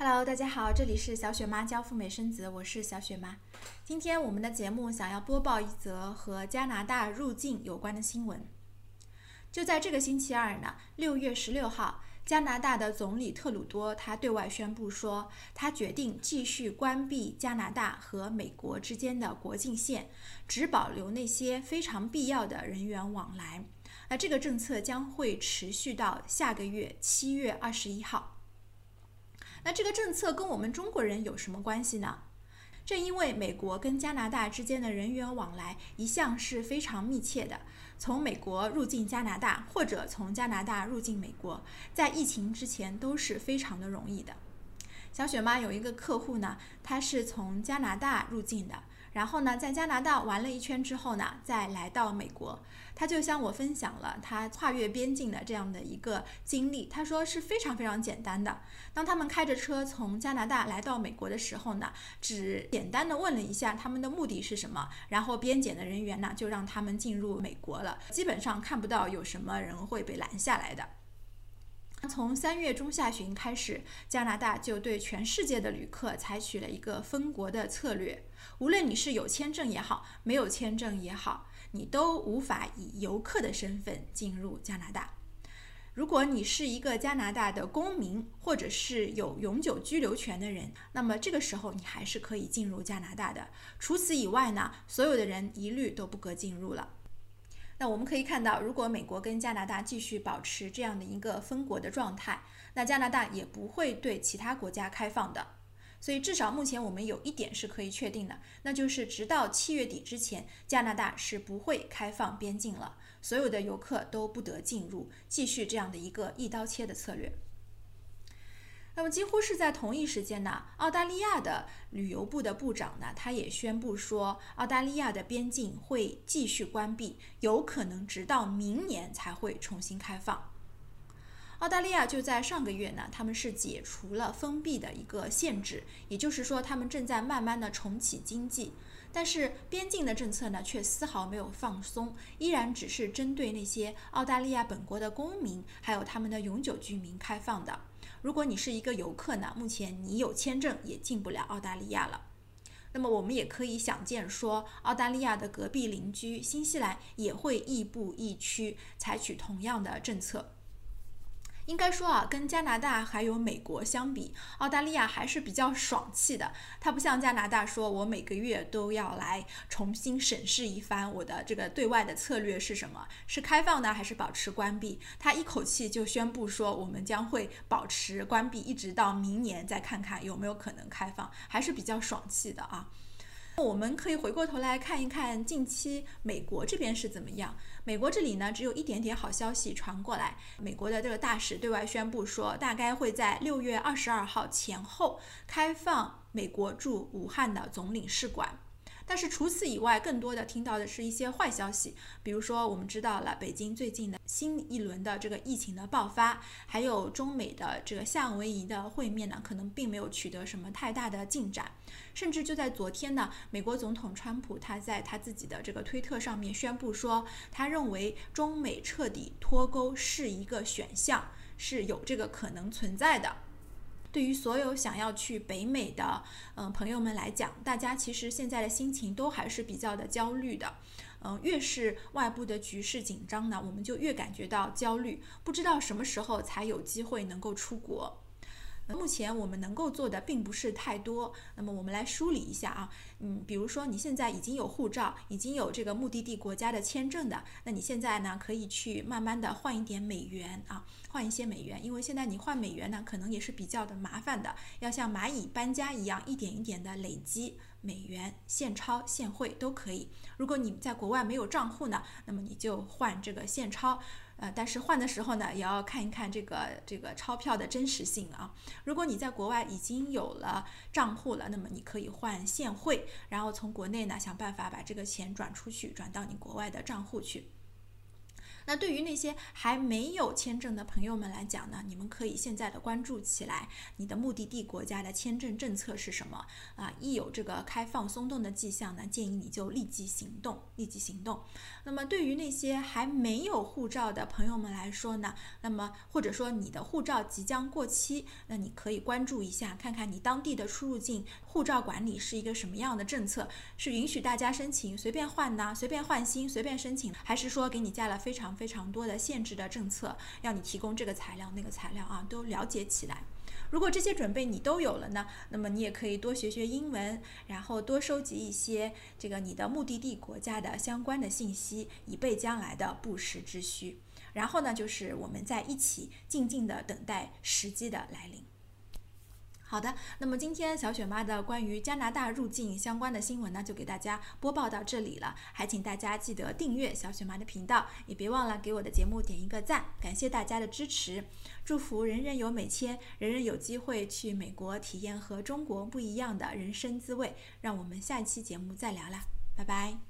Hello，大家好，这里是小雪妈教赴美生子，我是小雪妈。今天我们的节目想要播报一则和加拿大入境有关的新闻。就在这个星期二呢，六月十六号，加拿大的总理特鲁多他对外宣布说，他决定继续关闭加拿大和美国之间的国境线，只保留那些非常必要的人员往来。那这个政策将会持续到下个月七月二十一号。那这个政策跟我们中国人有什么关系呢？正因为美国跟加拿大之间的人员往来一向是非常密切的，从美国入境加拿大或者从加拿大入境美国，在疫情之前都是非常的容易的。小雪妈有一个客户呢，他是从加拿大入境的。然后呢，在加拿大玩了一圈之后呢，再来到美国，他就向我分享了他跨越边境的这样的一个经历。他说是非常非常简单的。当他们开着车从加拿大来到美国的时候呢，只简单的问了一下他们的目的是什么，然后边检的人员呢就让他们进入美国了，基本上看不到有什么人会被拦下来的。从三月中下旬开始，加拿大就对全世界的旅客采取了一个封国的策略。无论你是有签证也好，没有签证也好，你都无法以游客的身份进入加拿大。如果你是一个加拿大的公民，或者是有永久居留权的人，那么这个时候你还是可以进入加拿大的。除此以外呢，所有的人一律都不可进入了。那我们可以看到，如果美国跟加拿大继续保持这样的一个分国的状态，那加拿大也不会对其他国家开放的。所以至少目前我们有一点是可以确定的，那就是直到七月底之前，加拿大是不会开放边境了，所有的游客都不得进入，继续这样的一个一刀切的策略。那么几乎是在同一时间呢，澳大利亚的旅游部的部长呢，他也宣布说，澳大利亚的边境会继续关闭，有可能直到明年才会重新开放。澳大利亚就在上个月呢，他们是解除了封闭的一个限制，也就是说，他们正在慢慢的重启经济，但是边境的政策呢，却丝毫没有放松，依然只是针对那些澳大利亚本国的公民，还有他们的永久居民开放的。如果你是一个游客呢，目前你有签证也进不了澳大利亚了。那么我们也可以想见，说澳大利亚的隔壁邻居新西兰也会亦步亦趋，采取同样的政策。应该说啊，跟加拿大还有美国相比，澳大利亚还是比较爽气的。它不像加拿大，说我每个月都要来重新审视一番我的这个对外的策略是什么，是开放呢还是保持关闭？它一口气就宣布说，我们将会保持关闭，一直到明年再看看有没有可能开放，还是比较爽气的啊。我们可以回过头来看一看近期美国这边是怎么样。美国这里呢，只有一点点好消息传过来。美国的这个大使对外宣布说，大概会在六月二十二号前后开放美国驻武汉的总领事馆。但是除此以外，更多的听到的是一些坏消息，比如说我们知道了北京最近的新一轮的这个疫情的爆发，还有中美的这个夏威夷的会面呢，可能并没有取得什么太大的进展，甚至就在昨天呢，美国总统川普他在他自己的这个推特上面宣布说，他认为中美彻底脱钩是一个选项，是有这个可能存在的。对于所有想要去北美的嗯朋友们来讲，大家其实现在的心情都还是比较的焦虑的。嗯，越是外部的局势紧张呢，我们就越感觉到焦虑，不知道什么时候才有机会能够出国。目前我们能够做的并不是太多，那么我们来梳理一下啊，嗯，比如说你现在已经有护照，已经有这个目的地国家的签证的，那你现在呢可以去慢慢的换一点美元啊，换一些美元，因为现在你换美元呢可能也是比较的麻烦的，要像蚂蚁搬家一样，一点一点的累积美元，现钞现汇都可以。如果你在国外没有账户呢，那么你就换这个现钞。呃，但是换的时候呢，也要看一看这个这个钞票的真实性啊。如果你在国外已经有了账户了，那么你可以换现汇，然后从国内呢想办法把这个钱转出去，转到你国外的账户去。那对于那些还没有签证的朋友们来讲呢，你们可以现在的关注起来，你的目的地国家的签证政策是什么啊？一有这个开放松动的迹象呢，建议你就立即行动，立即行动。那么对于那些还没有护照的朋友们来说呢，那么或者说你的护照即将过期，那你可以关注一下，看看你当地的出入境护照管理是一个什么样的政策，是允许大家申请随便换呢，随便换新，随便申请，还是说给你加了非常非常多的限制的政策，要你提供这个材料那个材料啊，都了解起来。如果这些准备你都有了呢，那么你也可以多学学英文，然后多收集一些这个你的目的地国家的相关的信息，以备将来的不时之需。然后呢，就是我们在一起静静的等待时机的来临。好的，那么今天小雪妈的关于加拿大入境相关的新闻呢，就给大家播报到这里了。还请大家记得订阅小雪妈的频道，也别忘了给我的节目点一个赞，感谢大家的支持。祝福人人有美签，人人有机会去美国体验和中国不一样的人生滋味。让我们下一期节目再聊啦，拜拜。